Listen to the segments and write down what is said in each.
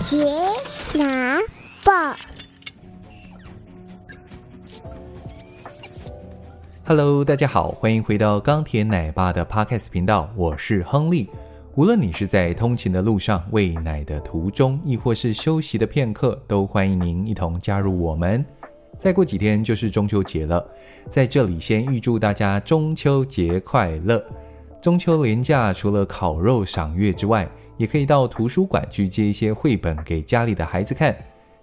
杰拿报，Hello，大家好，欢迎回到钢铁奶爸的 Podcast 频道，我是亨利。无论你是在通勤的路上、喂奶的途中，亦或是休息的片刻，都欢迎您一同加入我们。再过几天就是中秋节了，在这里先预祝大家中秋节快乐。中秋连假除了烤肉赏月之外，也可以到图书馆去借一些绘本给家里的孩子看。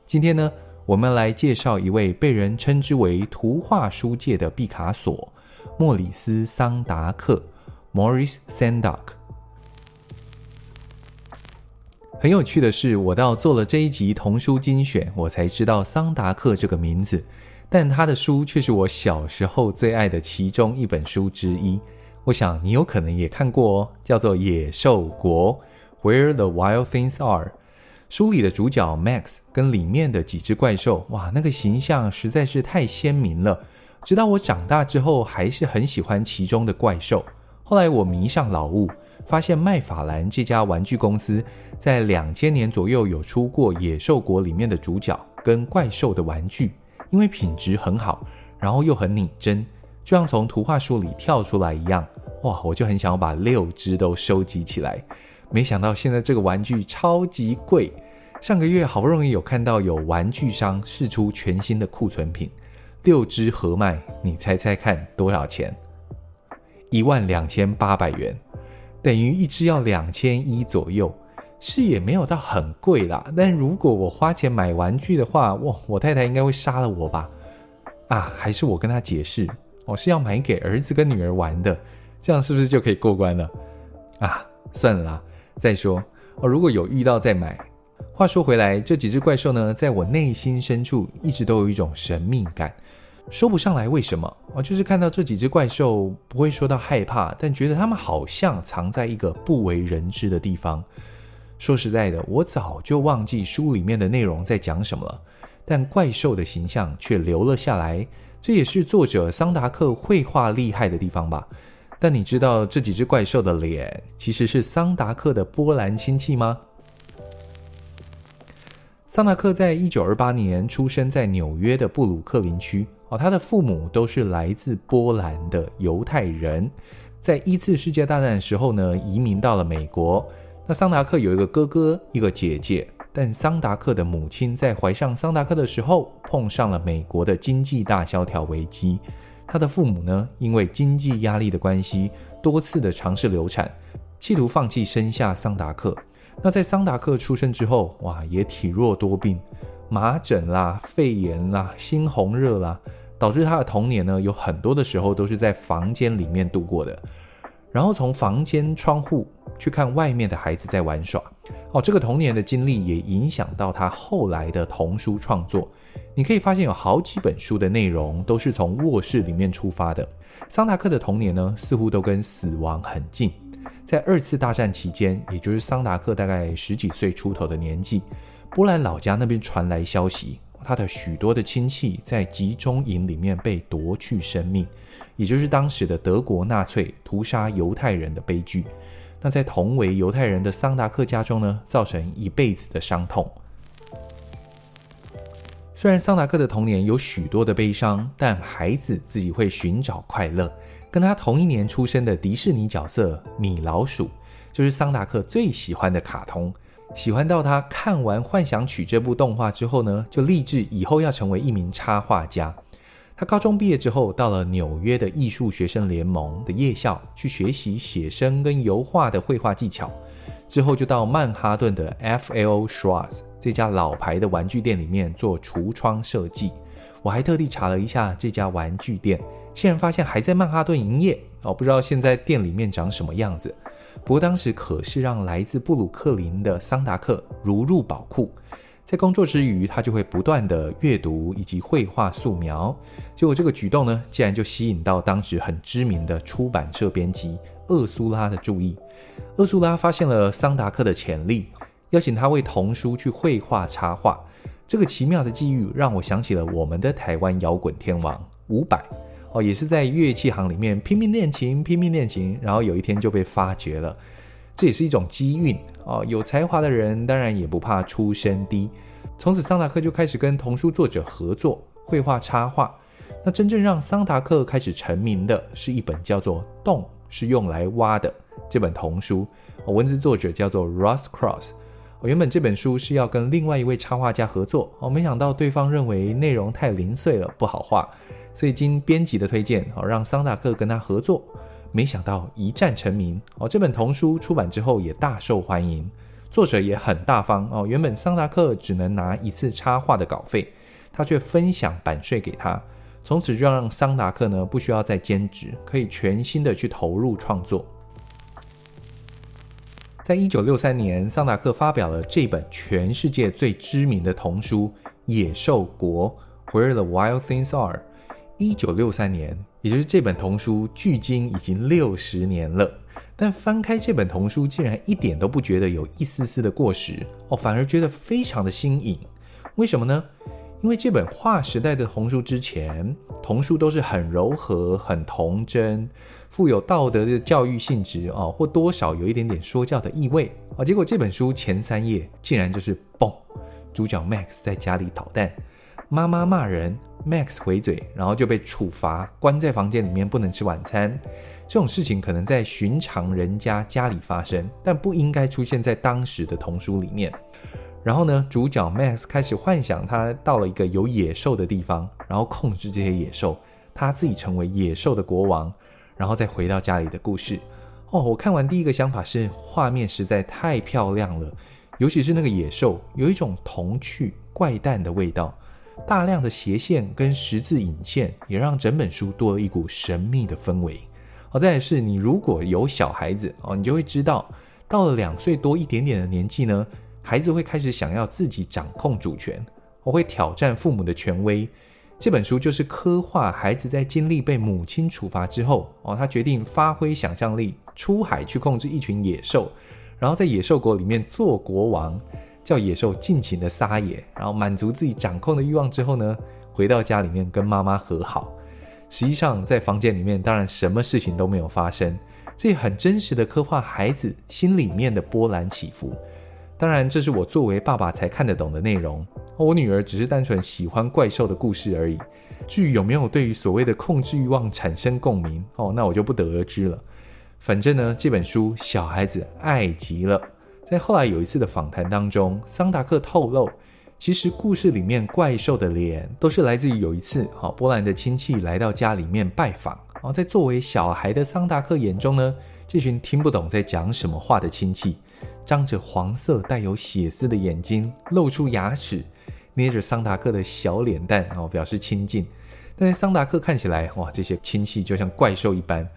今天呢，我们来介绍一位被人称之为图画书界的毕卡索——莫里斯·桑达克 （Maurice Sendak）。很有趣的是，我到做了这一集童书精选，我才知道桑达克这个名字，但他的书却是我小时候最爱的其中一本书之一。我想你有可能也看过哦，叫做《野兽国》。Where the Wild Things Are，书里的主角 Max 跟里面的几只怪兽，哇，那个形象实在是太鲜明了。直到我长大之后，还是很喜欢其中的怪兽。后来我迷上老物，发现麦法兰这家玩具公司在两千年左右有出过《野兽国》里面的主角跟怪兽的玩具，因为品质很好，然后又很拟真，就像从图画书里跳出来一样。哇，我就很想要把六只都收集起来。没想到现在这个玩具超级贵。上个月好不容易有看到有玩具商试出全新的库存品，六只合卖，你猜猜看多少钱？一万两千八百元，等于一只要两千一左右，是也没有到很贵啦。但如果我花钱买玩具的话，哇，我太太应该会杀了我吧？啊，还是我跟她解释，我是要买给儿子跟女儿玩的，这样是不是就可以过关了？啊，算了啦。再说哦，如果有遇到再买。话说回来，这几只怪兽呢，在我内心深处一直都有一种神秘感，说不上来为什么哦，就是看到这几只怪兽，不会说到害怕，但觉得它们好像藏在一个不为人知的地方。说实在的，我早就忘记书里面的内容在讲什么了，但怪兽的形象却留了下来，这也是作者桑达克绘画厉害的地方吧。但你知道这几只怪兽的脸其实是桑达克的波兰亲戚吗？桑达克在一九二八年出生在纽约的布鲁克林区哦，他的父母都是来自波兰的犹太人，在一次世界大战的时候呢，移民到了美国。那桑达克有一个哥哥，一个姐姐，但桑达克的母亲在怀上桑达克的时候，碰上了美国的经济大萧条危机。他的父母呢，因为经济压力的关系，多次的尝试流产，企图放弃生下桑达克。那在桑达克出生之后，哇，也体弱多病，麻疹啦、肺炎啦、猩红热啦，导致他的童年呢，有很多的时候都是在房间里面度过的。然后从房间窗户去看外面的孩子在玩耍。哦，这个童年的经历也影响到他后来的童书创作。你可以发现有好几本书的内容都是从卧室里面出发的。桑达克的童年呢，似乎都跟死亡很近。在二次大战期间，也就是桑达克大概十几岁出头的年纪，波兰老家那边传来消息，他的许多的亲戚在集中营里面被夺去生命，也就是当时的德国纳粹屠杀犹太人的悲剧。那在同为犹太人的桑达克家中呢，造成一辈子的伤痛。虽然桑达克的童年有许多的悲伤，但孩子自己会寻找快乐。跟他同一年出生的迪士尼角色米老鼠，就是桑达克最喜欢的卡通，喜欢到他看完《幻想曲》这部动画之后呢，就立志以后要成为一名插画家。他高中毕业之后，到了纽约的艺术学生联盟的夜校去学习写生跟油画的绘画技巧。之后就到曼哈顿的 F.L. Schwarz 这家老牌的玩具店里面做橱窗设计。我还特地查了一下这家玩具店，竟然发现还在曼哈顿营业哦，不知道现在店里面长什么样子。不过当时可是让来自布鲁克林的桑达克如入宝库。在工作之余，他就会不断的阅读以及绘画素描。结果这个举动呢，竟然就吸引到当时很知名的出版社编辑厄苏拉的注意。厄苏拉发现了桑达克的潜力，邀请他为童书去绘画插画。这个奇妙的际遇让我想起了我们的台湾摇滚天王伍佰哦，也是在乐器行里面拼命练琴，拼命练琴，然后有一天就被发掘了。这也是一种机运哦。有才华的人当然也不怕出身低。从此，桑达克就开始跟童书作者合作绘画插画。那真正让桑达克开始成名的是一本叫做《洞是用来挖的》这本童书，文字作者叫做 Ross Cross。哦原本这本书是要跟另外一位插画家合作，哦，没想到对方认为内容太零碎了，不好画，所以经编辑的推荐，哦，让桑达克跟他合作。没想到一战成名，哦，这本童书出版之后也大受欢迎，作者也很大方，哦，原本桑达克只能拿一次插画的稿费，他却分享版税给他，从此就让桑达克呢不需要再兼职，可以全心的去投入创作。在一九六三年，桑达克发表了这本全世界最知名的童书《野兽国》（Where the Wild Things Are）。一九六三年，也就是这本童书距今已经六十年了。但翻开这本童书，竟然一点都不觉得有一丝丝的过时哦，反而觉得非常的新颖。为什么呢？因为这本划时代的童书之前，童书都是很柔和、很童真，富有道德的教育性质啊，或多少有一点点说教的意味啊。结果这本书前三页竟然就是嘣，主角 Max 在家里捣蛋，妈妈骂人，Max 回嘴，然后就被处罚，关在房间里面不能吃晚餐。这种事情可能在寻常人家家里发生，但不应该出现在当时的童书里面。然后呢，主角 Max 开始幻想他到了一个有野兽的地方，然后控制这些野兽，他自己成为野兽的国王，然后再回到家里的故事。哦，我看完第一个想法是画面实在太漂亮了，尤其是那个野兽有一种童趣怪诞的味道，大量的斜线跟十字引线也让整本书多了一股神秘的氛围。好，再来是你如果有小孩子哦，你就会知道，到了两岁多一点点的年纪呢。孩子会开始想要自己掌控主权，我会挑战父母的权威。这本书就是刻画孩子在经历被母亲处罚之后，哦，他决定发挥想象力，出海去控制一群野兽，然后在野兽国里面做国王，叫野兽尽情的撒野，然后满足自己掌控的欲望之后呢，回到家里面跟妈妈和好。实际上，在房间里面，当然什么事情都没有发生，这很真实的刻画孩子心里面的波澜起伏。当然，这是我作为爸爸才看得懂的内容。我女儿只是单纯喜欢怪兽的故事而已。至于有没有对于所谓的控制欲望产生共鸣，哦，那我就不得而知了。反正呢，这本书小孩子爱极了。在后来有一次的访谈当中，桑达克透露，其实故事里面怪兽的脸都是来自于有一次，哈，波兰的亲戚来到家里面拜访。然后在作为小孩的桑达克眼中呢，这群听不懂在讲什么话的亲戚。张着黄色带有血丝的眼睛，露出牙齿，捏着桑达克的小脸蛋，哦，表示亲近。但是桑达克看起来，哇，这些亲戚就像怪兽一般。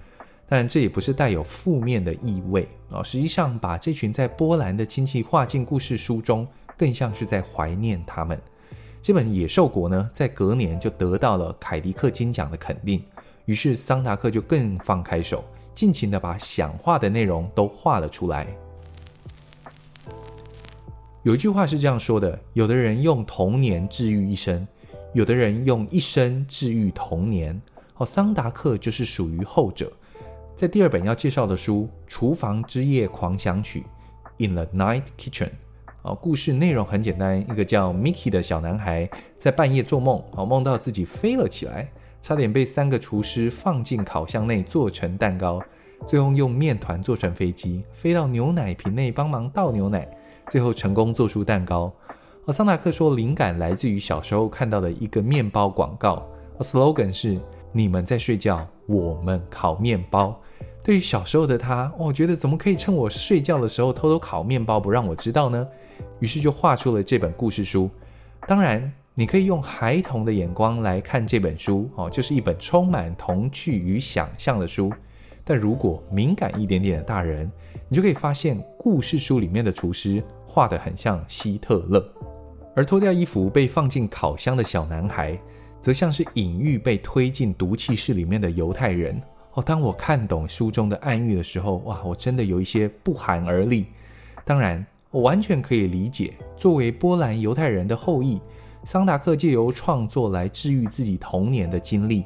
当然，这也不是带有负面的意味啊。实际上，把这群在波兰的亲戚画进故事书中，更像是在怀念他们。这本《野兽国》呢，在隔年就得到了凯迪克金奖的肯定。于是桑达克就更放开手，尽情的把想画的内容都画了出来。有一句话是这样说的：有的人用童年治愈一生，有的人用一生治愈童年。哦，桑达克就是属于后者。在第二本要介绍的书《厨房之夜狂想曲》（In the Night Kitchen），啊，故事内容很简单：一个叫 Mickey 的小男孩在半夜做梦，哦，梦到自己飞了起来，差点被三个厨师放进烤箱内做成蛋糕，最后用面团做成飞机，飞到牛奶瓶内帮忙倒牛奶。最后成功做出蛋糕。而桑达克说，灵感来自于小时候看到的一个面包广告，而 slogan 是“你们在睡觉，我们烤面包”。对于小时候的他，我、哦、觉得怎么可以趁我睡觉的时候偷偷烤面包，不让我知道呢？于是就画出了这本故事书。当然，你可以用孩童的眼光来看这本书，哦，就是一本充满童趣与想象的书。但如果敏感一点点的大人，你就可以发现，故事书里面的厨师画得很像希特勒，而脱掉衣服被放进烤箱的小男孩，则像是隐喻被推进毒气室里面的犹太人。哦，当我看懂书中的暗喻的时候，哇，我真的有一些不寒而栗。当然，我完全可以理解，作为波兰犹太人的后裔，桑达克借由创作来治愈自己童年的经历。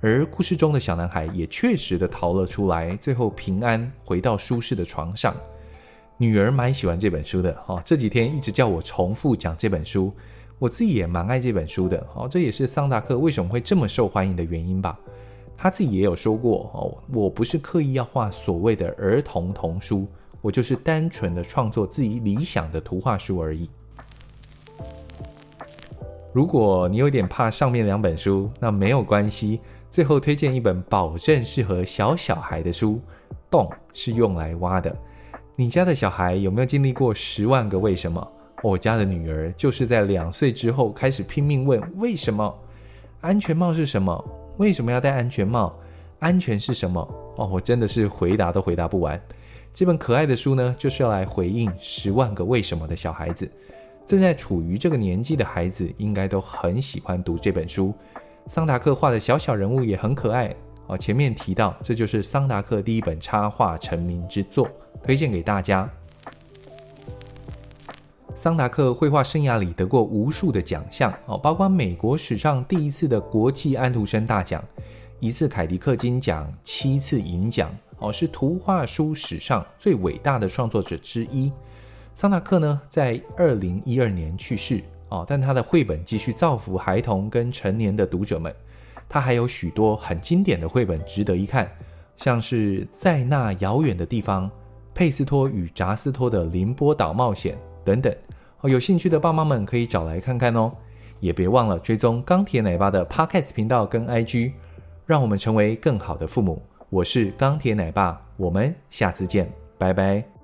而故事中的小男孩也确实的逃了出来，最后平安回到舒适的床上。女儿蛮喜欢这本书的哈，这几天一直叫我重复讲这本书，我自己也蛮爱这本书的。好，这也是桑达克为什么会这么受欢迎的原因吧。他自己也有说过哦，我不是刻意要画所谓的儿童童书，我就是单纯的创作自己理想的图画书而已。如果你有点怕上面两本书，那没有关系。最后推荐一本保证适合小小孩的书，《洞是用来挖的》。你家的小孩有没有经历过十万个为什么？我家的女儿就是在两岁之后开始拼命问为什么？安全帽是什么？为什么要戴安全帽？安全是什么？哦，我真的是回答都回答不完。这本可爱的书呢，就是要来回应十万个为什么的小孩子。正在处于这个年纪的孩子，应该都很喜欢读这本书。桑达克画的小小人物也很可爱哦。前面提到，这就是桑达克第一本插画成名之作，推荐给大家。桑达克绘画生涯里得过无数的奖项哦，包括美国史上第一次的国际安徒生大奖，一次凯迪克金奖，七次银奖哦，是图画书史上最伟大的创作者之一。桑达克呢，在二零一二年去世哦，但他的绘本继续造福孩童跟成年的读者们。他还有许多很经典的绘本值得一看，像是在那遥远的地方、佩斯托与扎斯托的凌波岛冒险等等。哦，有兴趣的爸妈们可以找来看看哦。也别忘了追踪钢铁奶爸的 Podcast 频道跟 IG，让我们成为更好的父母。我是钢铁奶爸，我们下次见，拜拜。